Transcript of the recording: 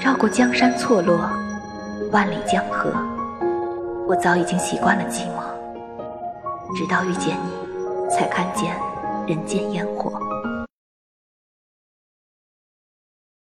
绕过江山错落万里江河我早已经习惯了寂寞直到遇见你才看见人间烟火。